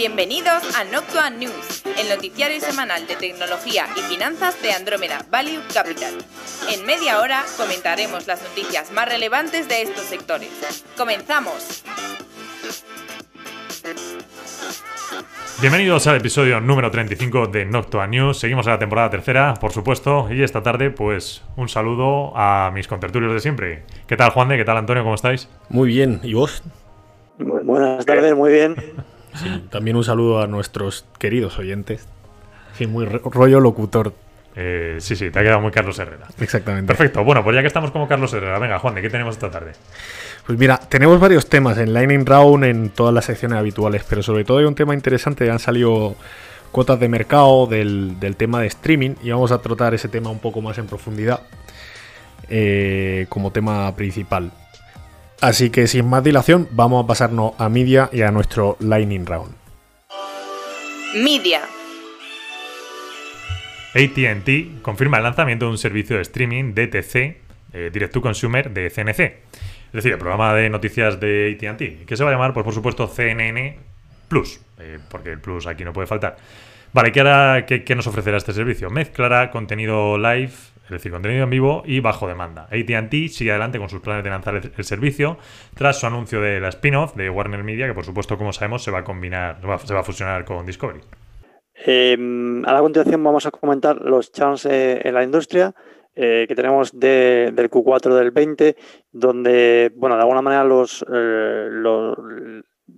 Bienvenidos a Noctua News, el noticiario semanal de tecnología y finanzas de Andrómeda Value Capital. En media hora comentaremos las noticias más relevantes de estos sectores. ¡Comenzamos! Bienvenidos al episodio número 35 de Noctua News. Seguimos en la temporada tercera, por supuesto, y esta tarde, pues, un saludo a mis contertulios de siempre. ¿Qué tal, Juan de? ¿Qué tal, Antonio? ¿Cómo estáis? Muy bien. ¿Y vos? Buenas tardes, muy bien. Sí, también un saludo a nuestros queridos oyentes. Sí, muy rollo locutor. Eh, sí, sí, te ha quedado muy Carlos Herrera. Exactamente. Perfecto. Bueno, pues ya que estamos como Carlos Herrera, venga, Juan, ¿de qué tenemos esta tarde? Pues mira, tenemos varios temas en Lightning Round, en todas las secciones habituales, pero sobre todo hay un tema interesante, han salido cuotas de mercado del, tema de streaming y vamos a tratar ese tema un poco más en profundidad eh, como tema principal. Así que sin más dilación, vamos a pasarnos a Media y a nuestro Lightning Round. Media. ATT confirma el lanzamiento de un servicio de streaming DTC, eh, Direct to Consumer, de CNC. Es decir, el programa de noticias de ATT, que se va a llamar, pues, por supuesto, CNN Plus, eh, porque el Plus aquí no puede faltar. Vale, ¿qué, hará, qué, ¿qué nos ofrecerá este servicio? Mezclará contenido live es decir, contenido en vivo y bajo demanda. ATT sigue adelante con sus planes de lanzar el, servicio tras su anuncio de la spin-off de Warner Media, que por supuesto, como sabemos, se va a combinar, se va a fusionar con Discovery. Eh, a la continuación vamos a comentar los chance eh, en la industria. Eh, que tenemos del Q4 del 20, donde, bueno, de alguna manera los,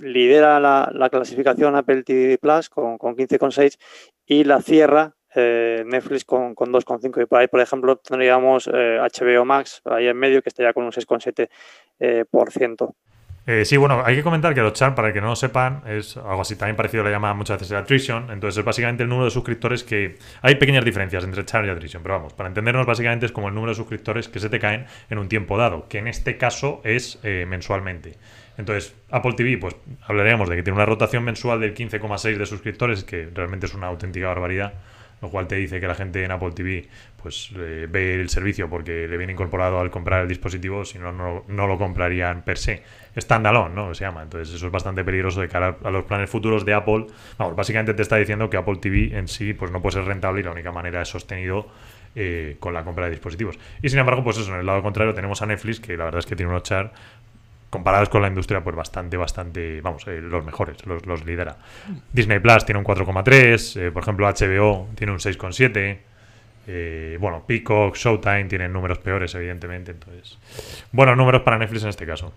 lidera la, clasificación Apple TV Plus con 15,6 y la cierra eh, Netflix con, con 2,5 y por ahí, por ejemplo, tendríamos HBO eh, Max ahí en medio que estaría con un 6,7%. Eh, ciento. sí, bueno, hay que comentar que los chart, para que no lo sepan, es algo así también parecido, le llama muchas veces attrition. Entonces es básicamente el número de suscriptores que. Hay pequeñas diferencias entre chart y attrition, pero vamos, para entendernos, básicamente es como el número de suscriptores que se te caen en un tiempo dado, que en este caso es mensualmente. Entonces, Apple TV, pues hablaríamos de que tiene una rotación mensual del 15,6 de suscriptores, que realmente es una auténtica barbaridad lo cual te dice que la gente en Apple TV pues ve el servicio porque le viene incorporado al comprar el dispositivo, si no, no, lo comprarían per se. Standalone, ¿no? Se llama. Entonces eso es bastante peligroso de cara a los planes futuros de Apple. Vamos, básicamente te está diciendo que Apple TV en sí pues no puede ser rentable y la única manera es sostenido eh, con la compra de dispositivos. Y sin embargo, pues eso, en el lado contrario tenemos a Netflix, que la verdad es que tiene unos char comparados con la industria, pues bastante, bastante, vamos, eh, los mejores, los, lidera. Disney Plus tiene un 4,3, eh, por ejemplo HBO tiene un 6,7, eh, bueno, Peacock, Showtime tienen números peores, evidentemente, entonces, buenos números para Netflix en este caso.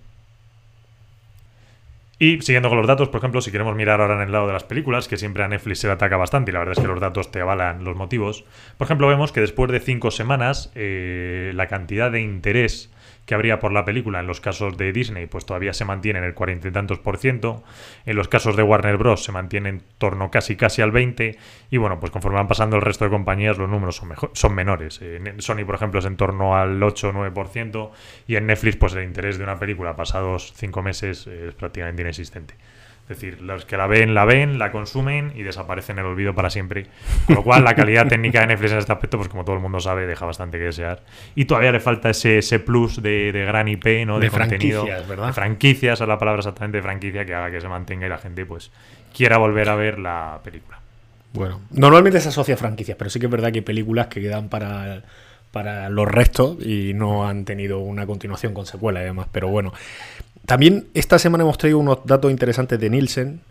Y siguiendo con los datos, por ejemplo, si queremos mirar ahora en el lado de las películas, que siempre a Netflix se le ataca bastante y la verdad es que los datos te avalan los motivos, por ejemplo, vemos que después de cinco semanas, la cantidad de interés que habría por la película en los casos de Disney, pues todavía se mantiene en el cuarenta y tantos por ciento. En los casos de Warner Bros. se mantiene en torno casi casi al 20. Y bueno, pues conforme van pasando el resto de compañías, los números son, mejor, son menores. En Sony, por ejemplo, es en torno al 8 o 9%. Y en Netflix, pues el interés de una película pasados cinco meses es prácticamente inexistente. Es decir, los que la ven, la ven, la consumen y desaparecen en el olvido para siempre. Con lo cual, la calidad técnica de Netflix en este aspecto, pues como todo el mundo sabe, deja bastante que desear. Y todavía le falta ese, ese plus de, gran IP, ¿no? De, franquicias, ¿verdad? De franquicias, es la palabra exactamente de franquicia, que haga que se mantenga y la gente, pues, quiera volver a ver la película. Bueno, normalmente se asocia a franquicias, pero sí que es verdad que hay películas que quedan para para los restos y no han tenido una continuación con secuela y demás. Pero bueno, también esta semana hemos traído unos datos interesantes de Nielsen.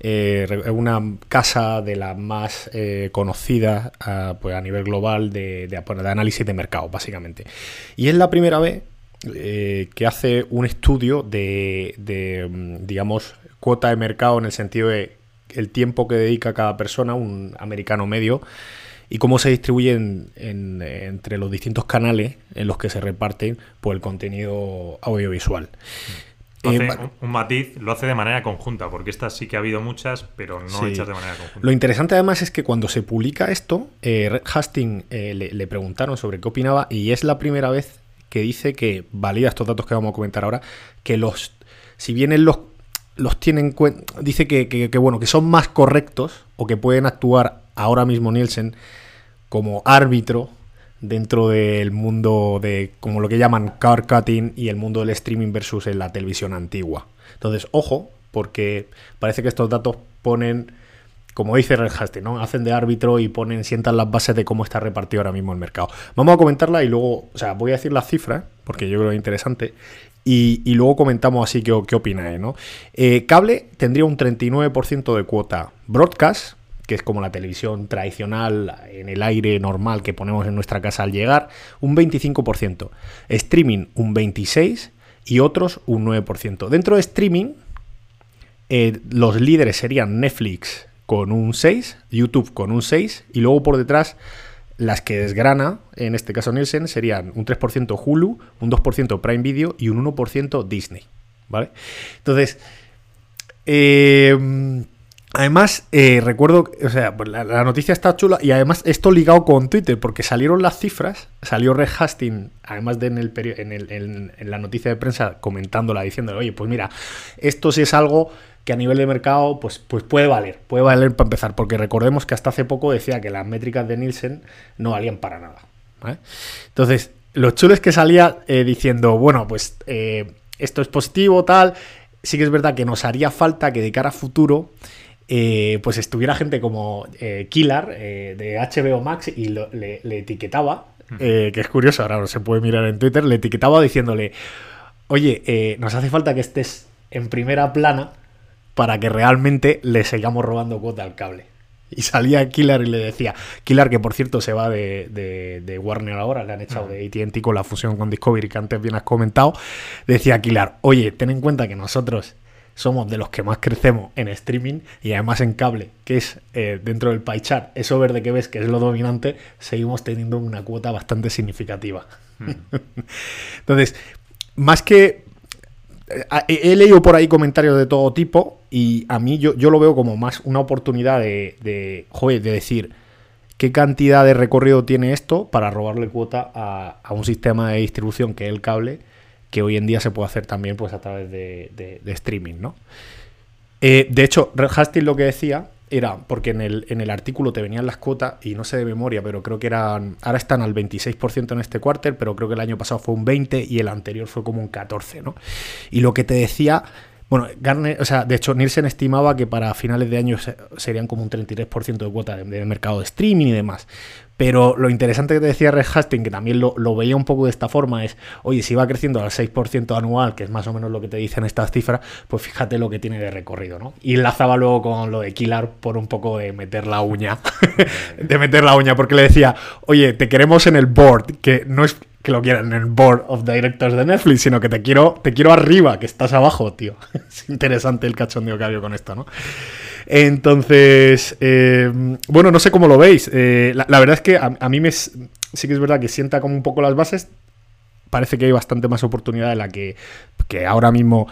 Eh, una casa de las más eh, conocidas a, pues a nivel global de, análisis de mercado, básicamente. Y es la primera vez eh, que hace un estudio de, de, mm, digamos, cuota de mercado en el sentido de el tiempo que dedica cada persona, un americano medio, y cómo se distribuyen entre los distintos canales en los que se reparten pues, el contenido audiovisual. Eh, un, matiz, lo hace de manera conjunta, porque estas sí que ha habido muchas, pero no hechas de manera conjunta. Lo interesante además es que cuando se publica esto, eh, Red Hastings eh, le, preguntaron sobre qué opinaba y es la primera vez que dice que valida estos datos que vamos a comentar ahora, que los, si bien él los, los tiene en cuenta, dice que, que, bueno, que son más correctos o que pueden actuar ahora mismo Nielsen como árbitro dentro del mundo de como lo que llaman car cutting y el mundo del streaming versus en la televisión antigua. Entonces, ojo, porque parece que estos datos ponen, como dice Red Hastings, ¿no? Hacen de árbitro y ponen, sientan las bases de cómo está repartido ahora mismo el mercado. Vamos a comentarla y luego, o sea, voy a decir las cifras, porque yo creo que es interesante. Y, y luego comentamos así qué, qué opináis, ¿no? Eh, cable tendría un 39% de cuota broadcast, que es como la televisión tradicional en el aire normal que ponemos en nuestra casa al llegar, un 25%. Streaming un 26% y otros un 9%. Dentro de streaming, eh, los líderes serían Netflix con un 6, YouTube con un 6 y luego por detrás las que desgrana, en este caso Nielsen, serían un 3% Hulu, un 2% Prime Video y un 1% Disney. ¿Vale? Entonces, eh, además, eh, recuerdo, o sea, pues la, noticia está chula y además esto ligado con Twitter, porque salieron las cifras, salió Red Hastings, además de en, el, en, en, la noticia de prensa comentándola, diciendo, oye, pues mira, esto sí es algo que a nivel de mercado pues, pues puede valer, puede valer para empezar, porque recordemos que hasta hace poco decía que las métricas de Nielsen no valían para nada. Entonces, lo chulo es que salía eh, diciendo, bueno, pues eh, esto es positivo, tal, sí que es verdad que nos haría falta que de cara a futuro eh, pues estuviera gente como eh, Killer eh, de HBO Max y lo, le, le, etiquetaba, que es curioso, ahora no se puede mirar en Twitter, le etiquetaba diciéndole, oye, nos hace falta que estés en primera plana para que realmente le sigamos robando cuota al cable. Y salía Killer y le decía, Killer que por cierto se va de, de, de Warner ahora, le han echado de ATT con la fusión con Discovery que antes bien has comentado, decía Killer, oye, ten en cuenta que nosotros somos de los que más crecemos en streaming y además en cable, que es eh, dentro del pie chart, eso verde que ves que es lo dominante, seguimos teniendo una cuota bastante significativa. Mm. Entonces, más que he leído por ahí comentarios de todo tipo y a mí yo, yo lo veo como más una oportunidad de, de, joder, de decir qué cantidad de recorrido tiene esto para robarle cuota a, a, un sistema de distribución que es el cable, que hoy en día se puede hacer también pues a través de, streaming, ¿no? Eh, de hecho, Red lo que decía era, porque en el, en el artículo te venían las cuotas, y no sé de memoria, pero creo que eran, ahora están al 26% en este cuarter, pero creo que el año pasado fue un 20% y el anterior fue como un 14%, ¿no? Y lo que te decía, bueno, Garner, o sea, de hecho, Nielsen estimaba que para finales de año serían como un 33% de cuota de, de, mercado de streaming y demás. Pero lo interesante que te decía Red Hastings, que también lo, veía un poco de esta forma, es, oye, si va creciendo al 6% anual, que es más o menos lo que te dicen estas cifras, pues fíjate lo que tiene de recorrido, ¿no? Y enlazaba luego con lo de Killar por un poco de meter la uña, de meter la uña, porque le decía, oye, te queremos en el board, que no es que lo quieran en el board of directors de Netflix, sino que te quiero, te quiero arriba, que estás abajo, tío. Es interesante el cachondeo que había con esto, ¿no? Entonces, eh, bueno, no sé cómo lo veis. Eh, la, verdad es que a, a, mí me, sí que es verdad que sienta como un poco las bases. Parece que hay bastante más oportunidad de la que, que ahora mismo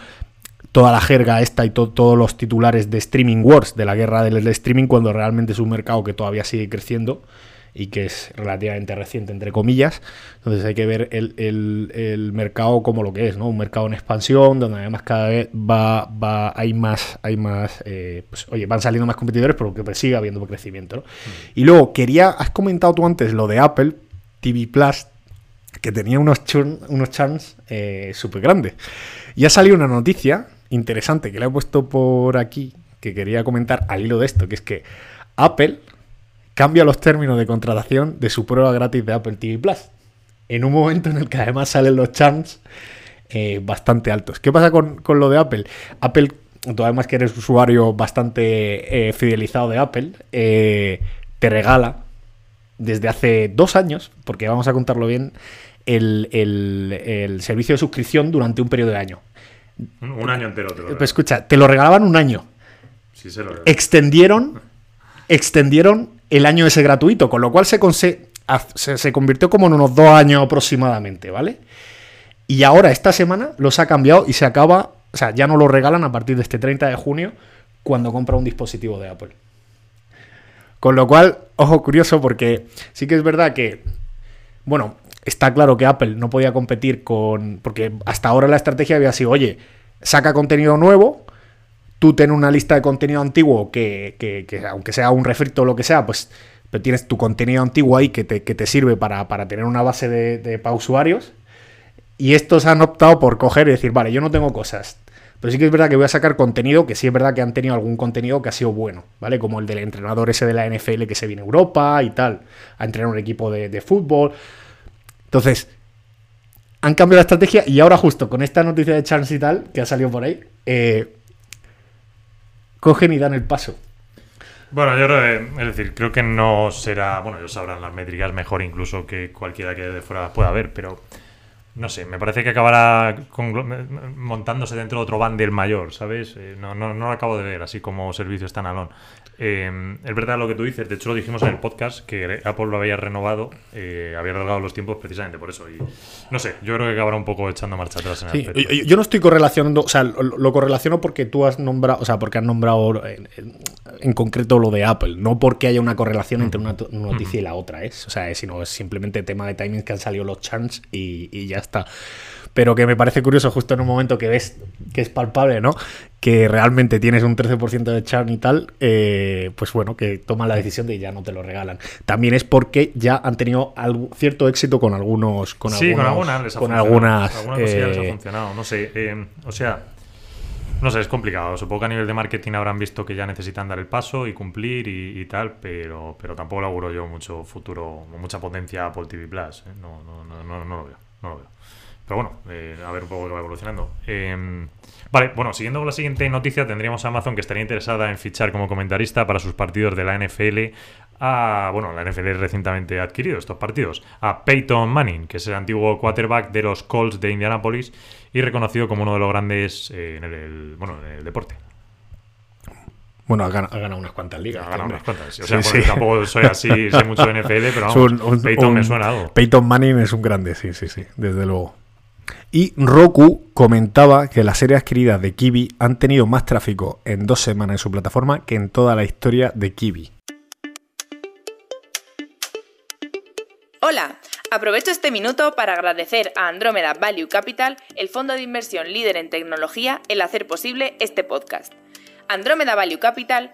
toda la jerga esta y to todos los titulares de Streaming Wars, de la guerra del streaming, cuando realmente es un mercado que todavía sigue creciendo y que es relativamente reciente, entre comillas. Entonces hay que ver el, el, el, mercado como lo que es, ¿no? Un mercado en expansión, donde además cada vez va, va hay más, hay más, eh, pues, oye, van saliendo más competidores, pero que sigue habiendo crecimiento, ¿no? Mm. Y luego, quería, has comentado tú antes lo de Apple TV Plus, que tenía unos, churn, unos churns eh, súper grandes. Y ha salido una noticia interesante que le he puesto por aquí, que quería comentar al hilo de esto, que es que Apple cambia los términos de contratación de su prueba gratis de Apple TV Plus. En un momento en el que además salen los chance eh, bastante altos. ¿Qué pasa con, con, lo de Apple? Apple, tú además que eres usuario bastante eh, fidelizado de Apple, eh, te regala desde hace dos años, porque vamos a contarlo bien, el, el, el servicio de suscripción durante un periodo de año. Un año entero. Te lo pues escucha, te lo regalaban un año. Sí, se lo extendieron, extendieron el año ese gratuito, con lo cual se, se, se, convirtió como en unos dos años aproximadamente, ¿vale? Y ahora, esta semana, los ha cambiado y se acaba, o sea, ya no lo regalan a partir de este 30 de junio, cuando compra un dispositivo de Apple. Con lo cual, ojo curioso, porque sí que es verdad que, bueno, está claro que Apple no podía competir con, porque hasta ahora la estrategia había sido, oye, saca contenido nuevo, tú tienes una lista de contenido antiguo que, que, que, aunque sea un refrito o lo que sea, pues pero tienes tu contenido antiguo ahí que te, que te sirve para, para, tener una base de, de, para usuarios. Y estos han optado por coger y decir, vale, yo no tengo cosas Pero sí que es verdad que voy a sacar contenido que sí es verdad que han tenido algún contenido que ha sido bueno, ¿vale? Como el del entrenador ese de la NFL que se viene a Europa y tal, a entrenar un equipo de, de fútbol. Entonces, han cambiado la estrategia y ahora justo con esta noticia de Chance y tal, que ha salido por ahí, eh, cogen y dan el paso. Bueno, yo creo que, es decir, creo que no será, bueno, ellos sabrán las métricas mejor incluso que cualquiera que de fuera pueda ver, pero no sé, me parece que acabará montándose dentro de otro bundle mayor, ¿sabes? Eh, no, no, no lo acabo de ver así como servicio standalone. Eh, es verdad lo que tú dices, de hecho lo dijimos en el podcast que Apple lo había renovado, eh, había alargado los tiempos precisamente por eso. Y no sé, yo creo que acabará un poco echando marcha atrás en el Sí, aspecto. yo, yo no estoy correlacionando, o sea, lo, lo correlaciono porque tú has nombrado, o sea, porque has nombrado en, en- en concreto lo de Apple, no porque haya una correlación entre una, una noticia y la otra, ¿es? O sea, sino es simplemente tema de timing que han salido los chants y, y ya está. Pero que me parece curioso justo en un momento que ves que es palpable, ¿no? Que realmente tienes un 13% de churn y tal, eh, pues bueno, que toman la decisión de ya no te lo regalan. También es porque ya han tenido algo- cierto éxito con algunos... Con sí, con algunas les ha con algunas, Alguna cosilla les ha eh, funcionado. No sé, eh, o sea, no sé, es complicado. Supongo que a nivel de marketing habrán visto que ya necesitan dar el paso y cumplir y, y tal, pero, pero tampoco le auguro yo mucho futuro, mucha potencia a Apple TV Plus. ¿eh? No, no, no, no, no lo veo, no lo veo. Pero bueno, eh, a ver un poco que va evolucionando. Eh, vale, bueno, siguiendo con la siguiente noticia, tendríamos a Amazon que estaría interesada en fichar como comentarista para sus partidos de la NFL a, bueno, la NFL recientemente ha adquirido estos partidos, a Peyton Manning, que es el antiguo quarterback de los Colts de Indianapolis y reconocido como uno de los grandes eh, en, el, bueno, en el deporte. Bueno, ha ganado, ha ganado unas cuantas ligas. Ha ganado hombre. unas cuantas. O Sí, sea, sí. porque tampoco soy así, sé mucho de NFL, pero vamos, un- un- Peyton me suena algo. Peyton Manning es un grande, sí, sí, sí, desde luego. Y Roku comentaba que las series adquiridas de Kiwi han tenido más tráfico en dos semanas en su plataforma que en toda la historia de Kiwi. Hola, aprovecho este minuto para agradecer a Andromeda Value Capital, el fondo de inversión líder en tecnología, el hacer posible este podcast. Andromeda Value Capital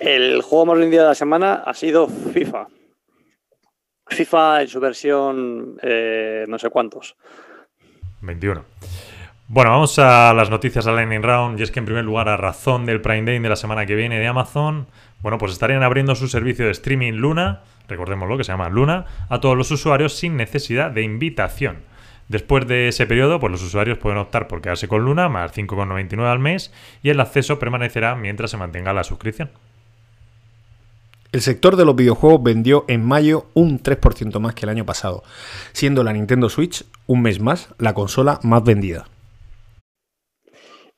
El juego más vendido de la semana ha sido FIFA. FIFA en su versión eh, no sé cuántos. 21. Bueno, vamos a las noticias al Lightning Round. Y es que, en primer lugar, a razón del Prime Day de la semana que viene de Amazon, bueno, pues estarían abriendo su servicio de streaming Luna, recordémoslo que se llama Luna, a todos los usuarios sin necesidad de invitación. Después de ese periodo, pues los usuarios pueden optar por quedarse con Luna, más 5,99 al mes, y el acceso permanecerá mientras se mantenga la suscripción. El sector de los videojuegos vendió en mayo un 3% más que el año pasado, siendo la Nintendo Switch un mes más la consola más vendida.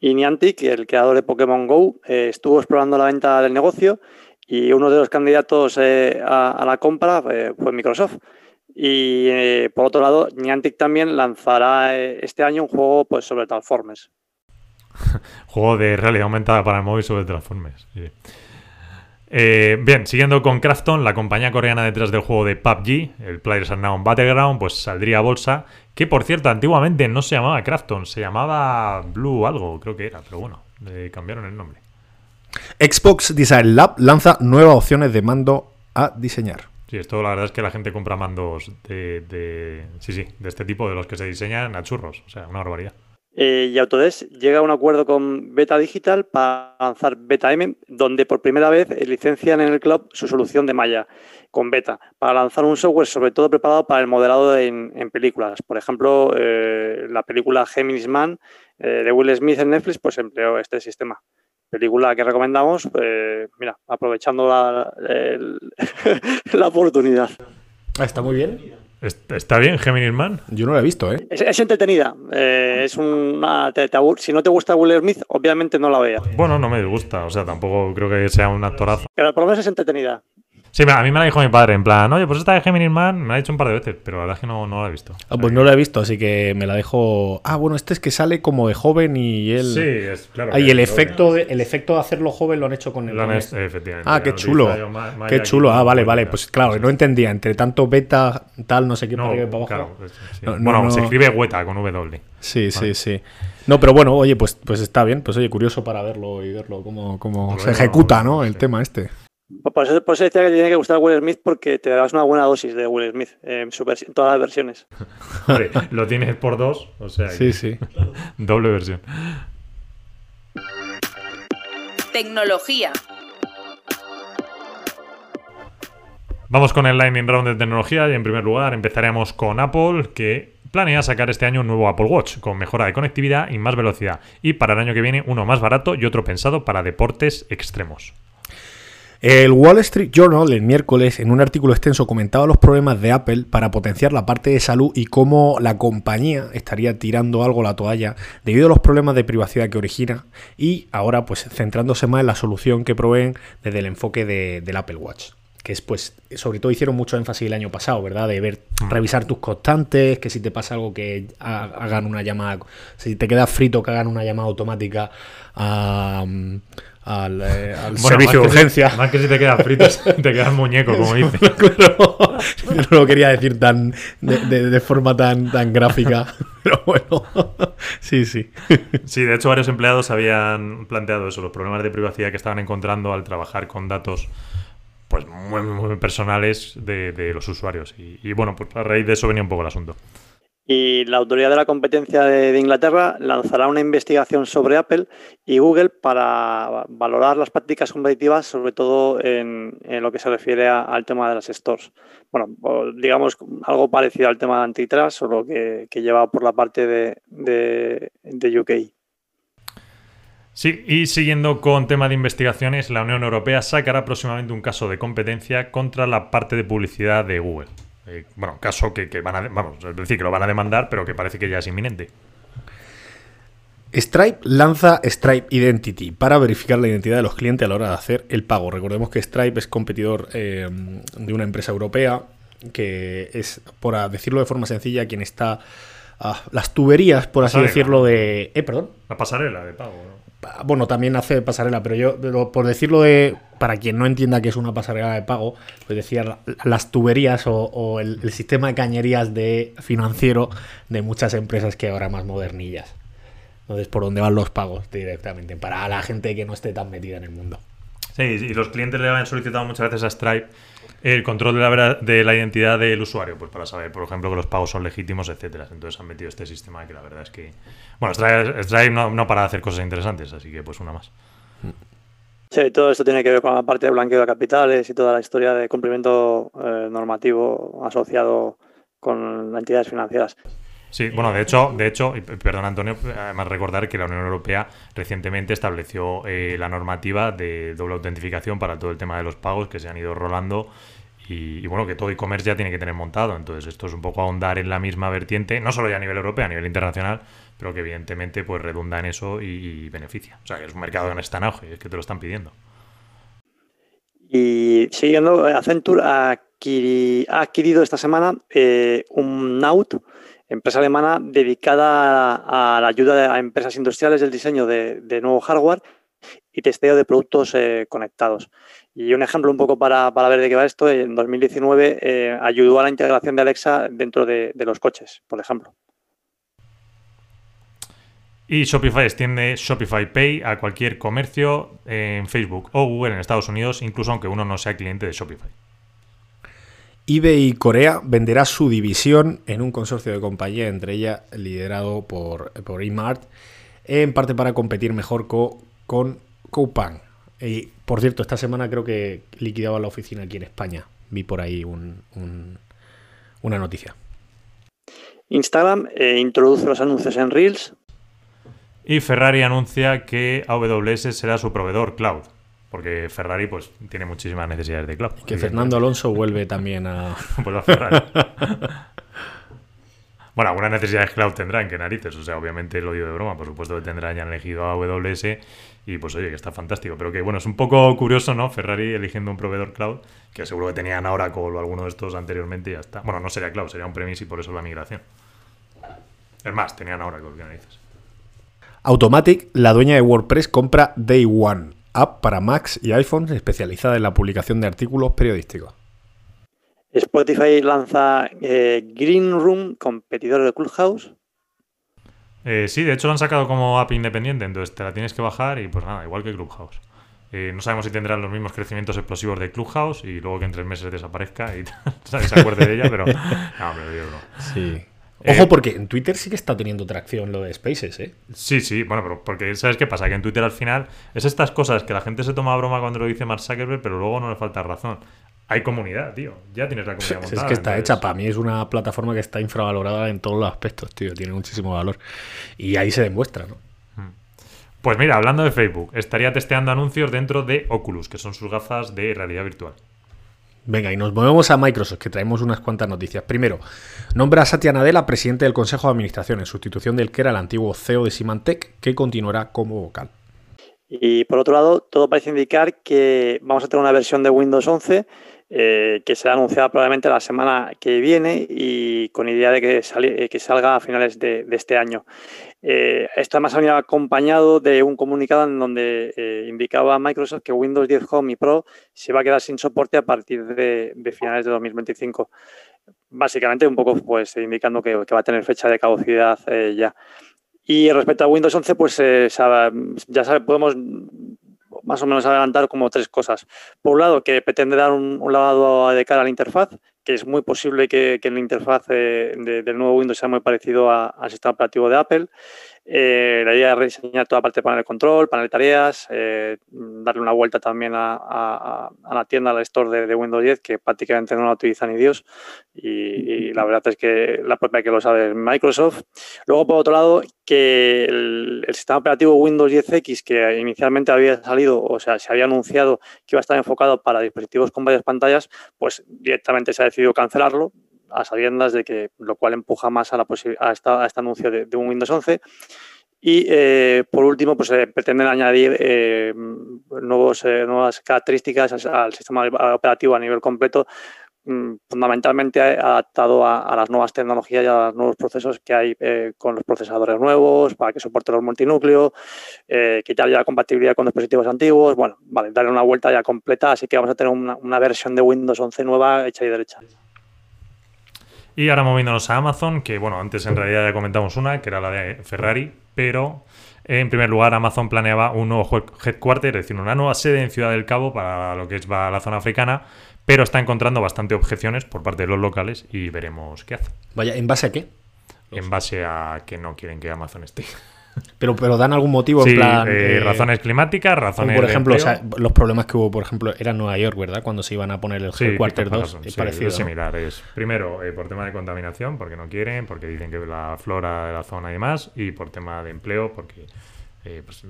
Y Niantic, el creador de Pokémon Go, eh, estuvo explorando la venta del negocio y uno de los candidatos eh, a, a la compra eh, fue Microsoft. Y eh, por otro lado, Niantic también lanzará eh, este año un juego pues, sobre Transformers. Juego de realidad aumentada para el móvil sobre Transformers. sí. Eh, bien, siguiendo con Krafton, la compañía coreana detrás del juego de PUBG, el Players Unknown Battleground, pues saldría a bolsa, que por cierto antiguamente no se llamaba Krafton, se llamaba Blue algo, creo que era, pero bueno, le cambiaron el nombre. Xbox Design Lab lanza nuevas opciones de mando a diseñar. Sí, esto la verdad es que la gente compra mandos de, de- sí, sí, de este tipo, de los que se diseñan a churros, o sea, una barbaridad. Eh, y Autodesk llega a un acuerdo con Beta Digital para lanzar Beta M, donde por primera vez licencian en el cloud su solución de malla con Beta, para lanzar un software sobre todo preparado para el modelado en, películas. Por ejemplo, eh, la película Geminis Man eh, de Will Smith en Netflix pues empleó este sistema. Película que recomendamos, eh, mira, aprovechando la, la oportunidad. Está muy bien. ¿Est- ¿Está bien Gemini Man? Yo no lo he visto, ¿eh? Es, es entretenida. eh, es una, te- si no te gusta Will Smith, obviamente no la veas. Bueno, no me disgusta, o sea, tampoco creo que sea un actorazo. Pero por lo menos es entretenida. Sí, a mí me la dijo mi padre, en plan, oye, pues esta de Gemini Man me la ha dicho un par de veces, pero la verdad es que no, no la he visto. Ah, pues no la he visto, así que me la dejo. Ah, bueno, este es que sale como de joven y él. Sí, es claro. Ah, y el efecto, de, el efecto de hacerlo joven lo han hecho con el. Lo han con es- este. efectivamente. Ah, qué lo chulo. yo, ma- Qué chulo. Ah, vale, vale. Pues claro, no entendía. Entre tanto beta, tal, no sé qué, No, para para abajo. claro, sí. No, no, bueno, no. se escribe Weta con W. Sí, Vale. sí, sí. No, pero bueno, oye, pues, pues está bien. Pues oye, curioso para verlo y verlo cómo, cómo Pues se ejecuta, ¿no? El tema este. Por eso, por eso decía que te tiene que gustar Will Smith porque te darás una buena dosis de Will Smith en su versi- en todas las versiones. Lo tienes por dos, o sea, Sí, que- sí. doble versión. Tecnología. Vamos con el Lightning Round de tecnología y en primer lugar empezaremos con Apple que planea sacar este año un nuevo Apple Watch con mejora de conectividad y más velocidad y para el año que viene uno más barato y otro pensado para deportes extremos. El Wall Street Journal el miércoles en un artículo extenso comentaba los problemas de Apple para potenciar la parte de salud y cómo la compañía estaría tirando algo la toalla debido a los problemas de privacidad que origina y ahora pues centrándose más en la solución que proveen desde el enfoque de- del Apple Watch. Que es pues, sobre todo hicieron mucho énfasis el año pasado, ¿verdad? De ver, revisar tus constantes, que si te pasa algo que ha- hagan una llamada, si te quedas frito que hagan una llamada automática a, mm, al, eh, al Bueno, servicio de que si- urgencia. más que si te quedas frito, te quedas muñeco, como dice. Claro, yo no lo quería decir tan de, de- de forma tan, tan gráfica, pero bueno, sí, sí. Sí, de hecho varios empleados habían planteado eso, los problemas de privacidad que estaban encontrando al trabajar con datos pues muy, muy personales de, de los usuarios. Y, y, bueno, pues a raíz de eso venía un poco el asunto. Y la Autoridad de la Competencia de, Inglaterra lanzará una investigación sobre Apple y Google para valorar las prácticas competitivas, sobre todo en, lo que se refiere al tema de las stores. Bueno, digamos algo parecido al tema de antitrust, solo que, que lleva por la parte de, de- de UK. Sí, y siguiendo con tema de investigaciones, la Unión Europea sacará próximamente un caso de competencia contra la parte de publicidad de Google. Eh, bueno, caso que, que van a, vamos, es decir, que lo van a demandar, pero que parece que ya es inminente. Stripe lanza Stripe Identity para verificar la identidad de los clientes a la hora de hacer el pago. Recordemos que Stripe es competidor eh, de una empresa europea que es, por decirlo de forma sencilla, quien está... ah, las tuberías, por así Pasarela. decirlo, de... Eh, perdón. La pasarela de pago, ¿no? Bueno, también hace pasarela, pero yo, pero por decirlo de, para quien no entienda que es una pasarela de pago, pues decía la- las tuberías o, el sistema de cañerías de financiero de muchas empresas que ahora más modernillas. Entonces, por dónde van los pagos directamente, para la gente que no esté tan metida en el mundo. Sí, y los clientes le han solicitado muchas veces a Stripe el control de la, vera- de la identidad del usuario, pues para saber, por ejemplo, que los pagos son legítimos, etcétera. Entonces han metido este sistema que la verdad es que... Bueno, Stripe, Stripe no, no para de hacer cosas interesantes, así que pues una más. Sí, todo esto tiene que ver con la parte de blanqueo de capitales y toda la historia de cumplimiento eh, normativo asociado con entidades financieras. Sí, bueno, de hecho, de hecho, perdón Antonio, además recordar que la Unión Europea recientemente estableció eh, la normativa de doble autentificación para todo el tema de los pagos que se han ido rolando y, bueno, que todo e-commerce ya tiene que tener montado. Entonces esto es un poco ahondar en la misma vertiente, no solo ya a nivel europeo, a nivel internacional, pero que evidentemente pues redunda en eso y, beneficia. O sea, que es un mercado que no está en auge, es que te lo están pidiendo. Y siguiendo, Accenture ha, adquiri- ha adquirido esta semana eh, un Naut, empresa alemana dedicada a, la ayuda a empresas industriales del diseño de, de nuevo hardware y testeo de productos eh, conectados. Y un ejemplo un poco para, para ver de qué va esto, en 2019 eh, ayudó a la integración de Alexa dentro de, de los coches, por ejemplo. Y Shopify extiende Shopify Pay a cualquier comercio en Facebook o Google en Estados Unidos, incluso aunque uno no sea cliente de Shopify. eBay Corea venderá su división en un consorcio de compañía, entre ellas liderado por, por eMart, en parte para competir mejor co- con Coupang. Y por cierto, esta semana creo que liquidaba la oficina aquí en España. Vi por ahí un- un- una noticia. Instagram eh, introduce los anuncios en Reels Y Ferrari anuncia que AWS será su proveedor cloud. Porque Ferrari pues tiene muchísimas necesidades de cloud. Que Fernando Alonso vuelve también a... Pues a Ferrari. Bueno, algunas necesidades cloud tendrán, que narices. O sea, obviamente lo digo de broma, por supuesto que tendrán ya elegido AWS y pues oye, que está fantástico. Pero que bueno, es un poco curioso, ¿no? Ferrari eligiendo un proveedor cloud, que seguro que tenían Oracle o alguno de estos anteriormente y ya está. Bueno, no sería cloud, sería un premise y por eso la migración. Es más, tenían Oracle, que narices. Automatic, la dueña de WordPress, compra Day One, app para Macs y iPhones especializada en la publicación de artículos periodísticos. Spotify lanza eh, Green Room, competidor de Clubhouse. Eh, sí, de hecho lo han sacado como app independiente, entonces te la tienes que bajar y pues nada, igual que Clubhouse. Eh, no sabemos si tendrán los mismos crecimientos explosivos de Clubhouse y luego que en tres meses desaparezca y se acuerde de ella, pero no, me lo no. Sí. Ojo, porque en Twitter sí que está teniendo tracción lo de Spaces, ¿eh? Sí, sí, bueno, pero porque ¿sabes qué pasa? Que en Twitter al final es estas cosas que la gente se toma a broma cuando lo dice Mark Zuckerberg, pero luego no le falta razón hay comunidad, tío. Ya tienes la comunidad montada. Es que está hecha, para mí es una plataforma que está infravalorada en todos los aspectos, tío. Tiene muchísimo valor. Y ahí se demuestra, ¿no? Hmm. Pues mira, hablando de Facebook, estaría testeando anuncios dentro de Oculus, que son sus gafas de realidad virtual. Venga, y nos movemos a Microsoft, que traemos unas cuantas noticias. Primero, nombra a Satya Nadella presidente del Consejo de Administración, en sustitución del que era el antiguo CEO de Symantec, que continuará como vocal. Y por otro lado, todo parece indicar que vamos a tener una versión de Windows 11 eh, que será anunciada probablemente la semana que viene y con idea de que, eh, salga a finales de, este año. Eh, esto además ha venido acompañado de un comunicado en donde indicaba Microsoft que Windows 10 Home y Pro se va a quedar sin soporte a partir de, finales de 2025. Básicamente un poco pues indicando que, va a tener fecha de caducidad ya. Y respecto a Windows 11, pues ya sabe, podemos más o menos adelantar como tres cosas. Por un lado, que pretende dar un, lavado de cara a la interfaz, que es muy posible que, que la interfaz eh, del nuevo Windows sea muy parecido al sistema operativo de Apple. Eh, la idea es rediseñar toda la parte de panel de control, panel de tareas, eh, darle una vuelta también a, la tienda, al store de, Windows 10, que prácticamente no la utiliza ni Dios. Y, la verdad es que la propia que lo sabe es Microsoft. Luego, por otro lado, que el, sistema operativo Windows 10X, que inicialmente había salido, o sea, se había anunciado que iba a estar enfocado para dispositivos con varias pantallas, pues directamente se ha decidido cancelarlo a sabiendas de que lo cual empuja más a, la a, esta, a este anuncio de, un Windows 11. Y eh, por último, pues eh, pretenden añadir eh, nuevos, nuevas características al sistema operativo a nivel completo, mm, fundamentalmente adaptado a, las nuevas tecnologías y a los nuevos procesos que hay con los procesadores nuevos, para que soporte los multinúcleos, quitar ya la compatibilidad con dispositivos antiguos. Bueno, vale, darle una vuelta ya completa, así que vamos a tener una, una versión de Windows 11 nueva hecha y derecha. Y ahora moviéndonos a Amazon, que bueno, antes en realidad ya comentamos una, que era la de Ferrari, pero en primer lugar Amazon planeaba un nuevo headquarter, es decir, una nueva sede en Ciudad del Cabo para lo que es la zona africana, pero está encontrando bastante objeciones por parte de los locales y veremos qué hace. Vaya, ¿en base a qué? En base a que no quieren que Amazon esté. Pero, pero dan algún motivo en plan. Eh, razones climáticas, razones. Por ejemplo, los problemas que hubo, por ejemplo, era en Nueva York, ¿verdad? Cuando se iban a poner el Headquarter 2. Es parecido. Es similar. Es, primero, eh, por tema de contaminación, porque no quieren, porque dicen que la flora de la zona y demás, y por tema de empleo, porque eh, pues,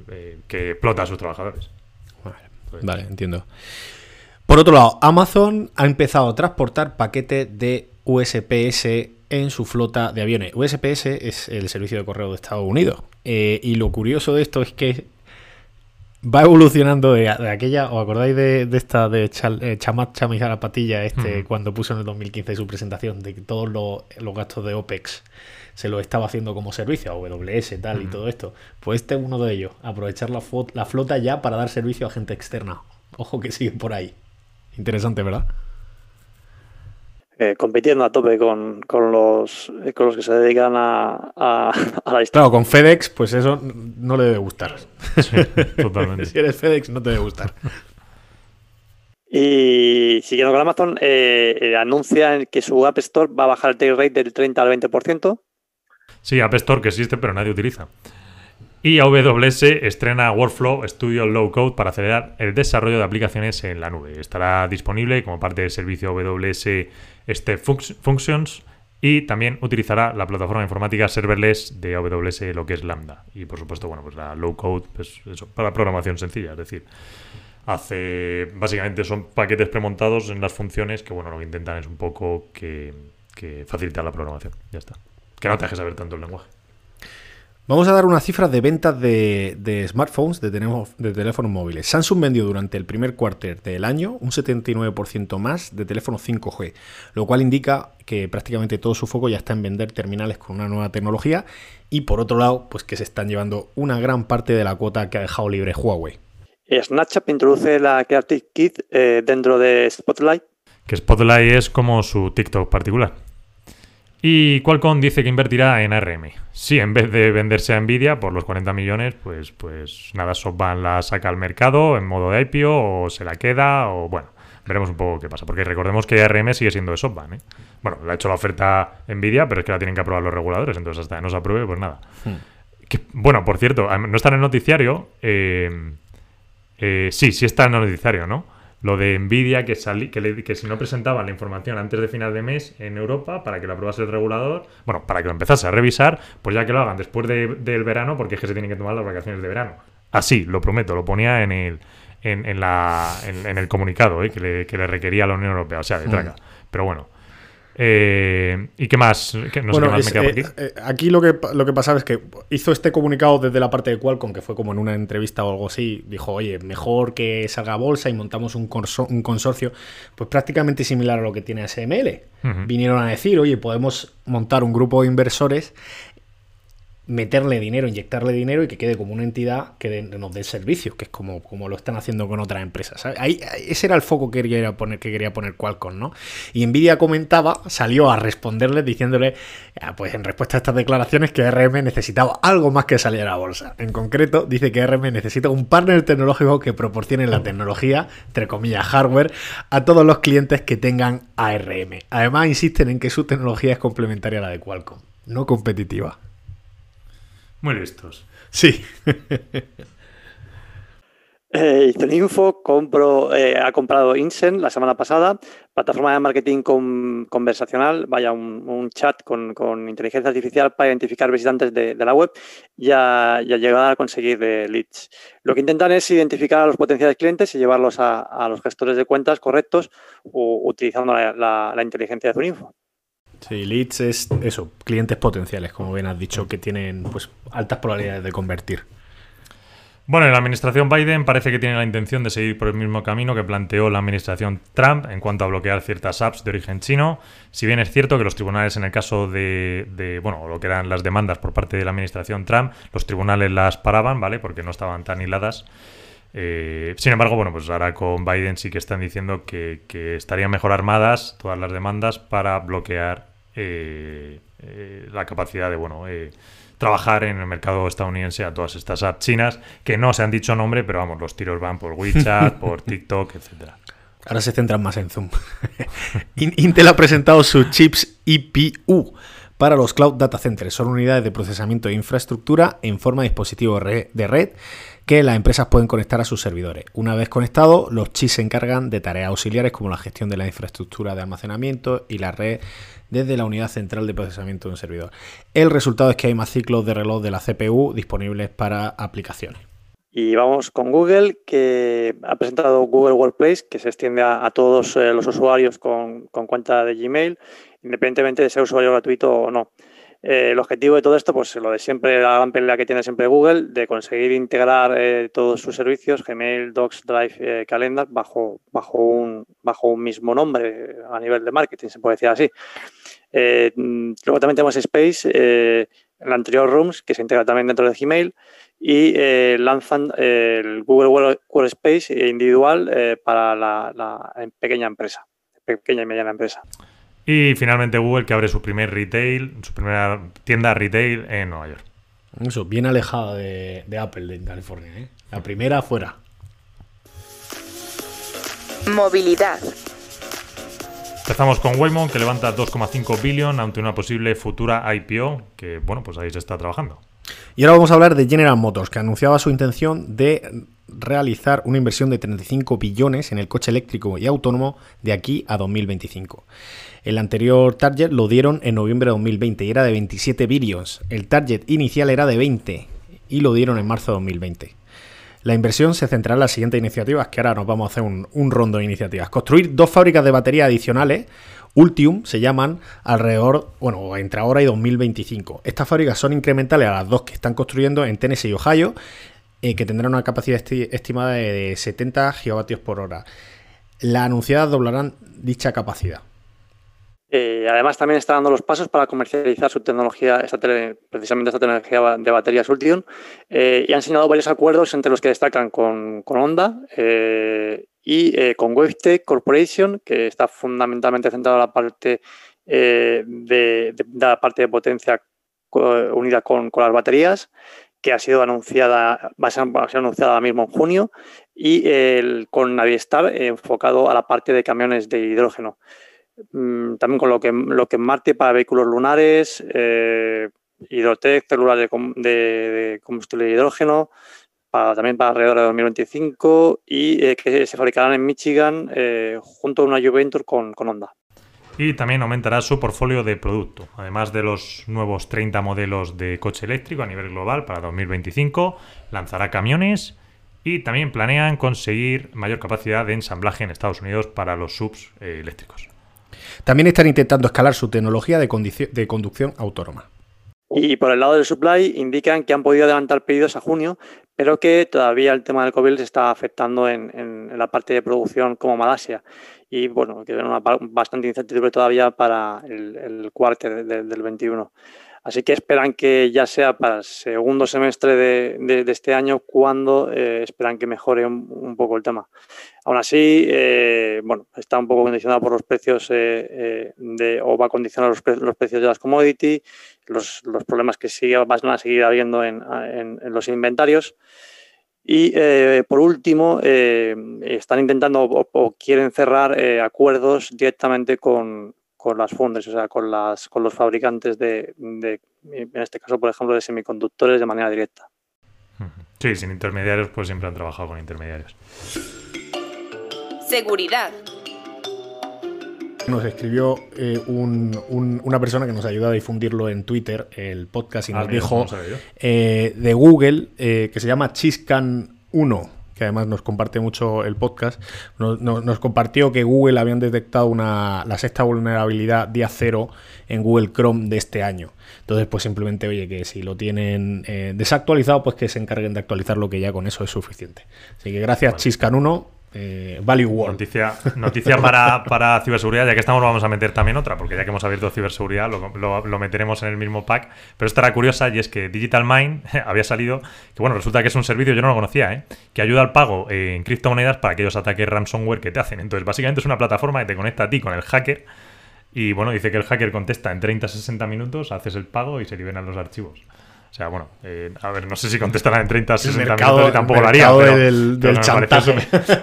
que explota a sus trabajadores. Vale, vale, entiendo. Por otro lado, Amazon ha empezado a transportar paquetes de USPS en su flota de aviones. USPS es el servicio de correo de Estados Unidos. Eh, y lo curioso de esto es que va evolucionando de, aquella, ¿os acordáis de, esta de eh, Chamat la Patilla este, cuando puso en el 2015 su presentación de que todos los, gastos de OPEX se lo estaba haciendo como servicio a AWS tal y todo esto? Pues este es uno de ellos, aprovechar la, la flota ya para dar servicio a gente externa. Ojo que sigue por ahí. Interesante, ¿verdad? Eh, compitiendo a tope con, los, eh, con los que se dedican a, a, la historia. Claro, con FedEx, pues eso no le debe gustar. totalmente. si eres FedEx, no te debe gustar. Y siguiendo con Amazon, eh, anuncia que su App Store va a bajar el take rate del 30 al 20%. Sí, App Store que existe, pero nadie utiliza. Y AWS estrena Workflow Studio Low Code para acelerar el desarrollo de aplicaciones en la nube. Estará disponible como parte del servicio AWS Step Functions y también utilizará la plataforma informática serverless de AWS, lo que es Lambda. Y por supuesto, bueno, pues la low code, pues eso, para programación sencilla, es decir, hace básicamente son paquetes premontados en las funciones que bueno, lo que intentan es un poco que, que facilitar la programación. Ya está. que no te dejes saber tanto el lenguaje. Vamos a dar unas cifras de ventas de, smartphones, de, de, teléfonos móviles. Samsung vendió durante el primer cuarter del año un 79% más de teléfonos 5G, lo cual indica que prácticamente todo su foco ya está en vender terminales con una nueva tecnología y por otro lado, pues que se están llevando una gran parte de la cuota que ha dejado libre Huawei. Snapchat introduce la Creative Kit eh, dentro de Spotlight. Que Spotlight es como su TikTok particular. Y Qualcomm dice que invertirá en ARM. Sí, en vez de venderse a Nvidia por los 40 millones, pues, pues nada, SoftBank la saca al mercado en modo de IPO o se la queda o bueno, veremos un poco qué pasa. Porque recordemos que ARM sigue siendo de SoftBank. ¿eh? Bueno, le ha hecho la oferta Nvidia, pero es que la tienen que aprobar los reguladores, entonces hasta que no se apruebe, pues nada. Hmm. bueno, por cierto, no está en el noticiario. Eh, eh, sí, sí está en el noticiario, ¿no? Lo de Nvidia que, que, que, si no presentaban la información antes de final de mes en Europa para que lo aprobase el regulador, bueno, para que lo empezase a revisar, pues ya que lo hagan después del verano, porque es que se tienen que tomar las vacaciones de verano. Así, lo prometo, lo ponía en el, en, la, en, el comunicado eh, que, le, que, le, requería a la Unión Europea, o sea, de traga. Pero bueno, eh, ¿Y qué más? No bueno, sé qué más me aquí. Eh, eh, aquí lo que, lo que pasaba es que hizo este comunicado desde la parte de Qualcomm, que fue como en una entrevista o algo así. Dijo, oye, mejor que salga bolsa y montamos un, un consorcio, pues prácticamente similar a lo que tiene SML. Vinieron a decir, oye, podemos montar un grupo de inversores meterle dinero, inyectarle dinero y que quede como una entidad que nos dé servicios, que es como, como lo están haciendo con otras empresas. Ahí, ese era el foco que quería poner, que quería poner Qualcomm, ¿no? Y Nvidia comentaba, salió a responderle diciéndole, ah, pues en respuesta a estas declaraciones, que RM necesitaba algo más que salir a la bolsa. En concreto, dice que RM necesita un partner tecnológico que proporcione la tecnología, entre comillas, hardware, a todos los clientes que tengan ARM. Además, insisten en que su tecnología es complementaria a la de Qualcomm, no competitiva. Muy listos. Sí. eh, Info compro, eh, ha comprado Insen la semana pasada, plataforma de marketing conversacional, vaya, un, chat con, inteligencia artificial para identificar visitantes de, la web y a, llegar a conseguir leads. Lo que intentan es identificar a los potenciales clientes y llevarlos a, los gestores de cuentas correctos utilizando la, la inteligencia de Zuninfo. Sí, leads es eso, clientes potenciales, como bien has dicho, que tienen pues altas probabilidades de convertir. Bueno, la administración Biden parece que tiene la intención de seguir por el mismo camino que planteó la administración Trump en cuanto a bloquear ciertas apps de origen chino. Si bien es cierto que los tribunales, en el caso de, bueno, lo que eran las demandas por parte de la administración Trump, los tribunales las paraban, ¿vale? Porque no estaban tan hiladas. Eh, sin embargo, bueno, pues ahora con Biden sí que están diciendo que, que estarían mejor armadas todas las demandas para bloquear eh, eh, la capacidad de, bueno, eh, trabajar en el mercado estadounidense a todas estas apps chinas que no se han dicho nombre, pero vamos, los tiros van por WeChat, por TikTok, etcétera. Ahora se centran más en Zoom. Intel ha presentado sus chips IPU para los Cloud Data Centers. Son unidades de procesamiento de infraestructura en forma de dispositivo de red que las empresas pueden conectar a sus servidores. Una vez conectados, los chips se encargan de tareas auxiliares como la gestión de la infraestructura de almacenamiento y la red desde la unidad central de procesamiento de un servidor. El resultado es que hay más ciclos de reloj de la CPU disponibles para aplicaciones. Y vamos con Google, que ha presentado Google Workplace, que se extiende a, todos eh, los usuarios con, cuenta de Gmail, independientemente de ser usuario gratuito o no. Eh, el objetivo de todo esto, pues lo de siempre, la gran pelea que tiene siempre Google, de conseguir integrar eh, todos sus servicios, Gmail, Docs, Drive, Calendar, bajo, bajo, un, bajo un mismo nombre a nivel de marketing, se puede decir así. Eh, luego también tenemos Space, eh, el anterior Rooms, que se integra también dentro de Gmail, y eh, lanzan el Google Workspace individual para la, pequeña empresa, pequeña y mediana empresa. Y finalmente Google que abre su primer retail, su primera tienda retail en Nueva York. Eso, bien alejada de, de Apple en California. La primera fuera. Movilidad. Empezamos con Waymo, que levanta 2,5 billion ante una posible futura IPO, que bueno, pues ahí se está trabajando. Y ahora vamos a hablar de General Motors, que anunciaba su intención de realizar una inversión de 35 billones en el coche eléctrico y autónomo de aquí a 2025. El anterior target lo dieron en noviembre de 2020 y era de 27 billions. El target inicial era de 20 y lo dieron en marzo de 2020. La inversión se centrará en las siguientes iniciativas, que ahora nos vamos a hacer un, rondo de iniciativas. Construir dos fábricas de baterías adicionales, Ultium se llaman alrededor, bueno, entre ahora y 2025. Estas fábricas son incrementales a las dos que están construyendo en Tennessee y Ohio, eh, que tendrán una capacidad estimada de 70 gigavatios por hora. Las anunciadas doblarán dicha capacidad. Eh, además, también está dando los pasos para comercializar su tecnología, precisamente esta tecnología de baterías Ultium, eh, y han señalado varios acuerdos entre los que destacan con, Honda eh, y con WaveTech Corporation, que está fundamentalmente centrado en la parte de, la parte de potencia unida con, las baterías, que ha sido anunciada, va a ser, anunciada ahora mismo en junio, y con Navistar enfocado a la parte de camiones de hidrógeno. Mm, también con lo que, lo que Marte para vehículos lunares, eh, Hidrotec, de, combustible de hidrógeno, también para alrededor de 2025 y eh, que se fabricarán en Michigan eh, junto a una Juventus con, con Honda. Y también aumentará su portfolio de producto, además de los nuevos 30 modelos de coche eléctrico a nivel global para 2025, lanzará camiones y también planean conseguir mayor capacidad de ensamblaje en Estados Unidos para los subs eléctricos. También están intentando escalar su tecnología de, conducción autónoma. Y por el lado del supply indican que han podido adelantar pedidos a junio, pero que todavía el tema del COVID les está afectando en, la parte de producción como Malasia. Y bueno, que una bastante incertidumbre todavía para el, el cuarto del 21. Así que esperan que ya sea para el segundo semestre de, este año cuando eh, esperan que mejore un, poco el tema. Aún así, eh, bueno, está un poco condicionado por los precios eh, o va a condicionar los, precios de las commodities, los, problemas que sigue, van a seguir habiendo en, los inventarios. Y por último, están intentando o quieren cerrar acuerdos directamente con, con las fundes, o sea, con, las, con los fabricantes de, en este caso, por ejemplo, de semiconductores de manera directa. Sí, sin intermediarios, pues siempre han trabajado con intermediarios. Seguridad. Nos escribió eh, una persona que nos ayuda a difundirlo en Twitter, el podcast, y ah, nos dijo eh, de Google, eh, que se llama Chiscan1 que además nos comparte mucho el podcast, nos, compartió que Google habían detectado una, la sexta vulnerabilidad día cero en Google Chrome de este año. Entonces, pues simplemente, oye, que si lo tienen desactualizado, pues que se encarguen de actualizarlo, que ya con eso es suficiente. Así que gracias, Chiscan1 eh, Value World. Noticia, para, para, ciberseguridad, ya que estamos vamos a meter también otra, porque ya que hemos abierto ciberseguridad lo, meteremos en el mismo pack. Pero esta era curiosa y es que Digital Mind había salido, que bueno, resulta que es un servicio, yo no lo conocía, ¿eh? que ayuda al pago en criptomonedas para aquellos ataques ransomware que te hacen. Entonces, básicamente es una plataforma que te conecta a ti con el hacker. Y bueno, dice que el hacker contesta en 30-60 minutos, haces el pago y se liberan los archivos. O sea, bueno, eh, a ver, no sé si contestarán en 30, 60 minutos y tampoco lo haría. Pero, del, del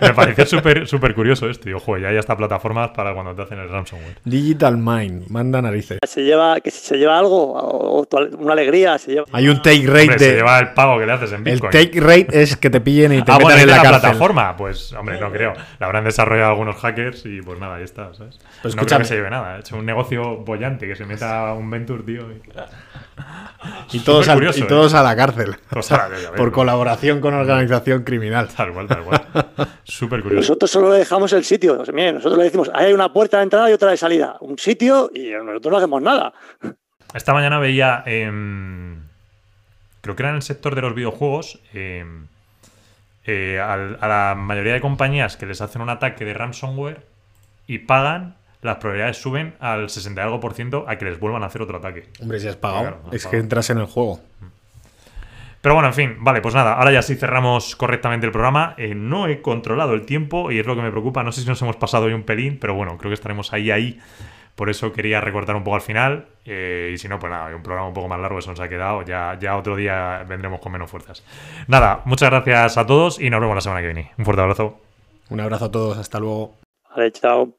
me pareció súper super curioso esto. Y ojo, ya hay hasta plataformas para cuando te hacen el ransomware. Digital Mind, manda narices. Se lleva, que si se lleva algo, o, una alegría, se lleva. Hay un take rate de. Se lleva el pago que le haces en Bitcoin. El take rate es que te pillen y te ah, metan en la, la plataforma? Pues, hombre, no creo. La habrán desarrollado algunos hackers y pues nada, ahí está, ¿sabes? Pues no creo que se lleve nada. He hecho un negocio bollante que se meta un Venture, tío. Y, todos, y todos a la cárcel. por colaboración con organización criminal. Tal cual, tal cual. Súper curioso. Nosotros solo dejamos el sitio. nosotros le decimos, hay una puerta de entrada y otra de salida. Un sitio y nosotros no hacemos nada. Esta mañana veía, creo que era en el sector de los videojuegos, em, eh, a la mayoría de compañías que les hacen un ataque de ransomware y pagan las probabilidades suben al 60 y algo por ciento a que les vuelvan a hacer otro ataque. Hombre, si has pagado, es que entras en el juego. Pero bueno, en fin, vale, pues nada, ahora ya sí cerramos correctamente el programa. Eh, no he controlado el tiempo y es lo que me preocupa. No sé si nos hemos pasado hoy un pelín, pero bueno, creo que estaremos ahí, ahí. Por eso quería recortar un poco al final. Eh, y si no, pues nada, un programa un poco más largo, eso nos ha quedado. Ya, ya otro día vendremos con menos fuerzas. Nada, muchas gracias a todos y nos vemos la semana que viene. Un fuerte abrazo. Un abrazo a todos, hasta luego. Vale, chao.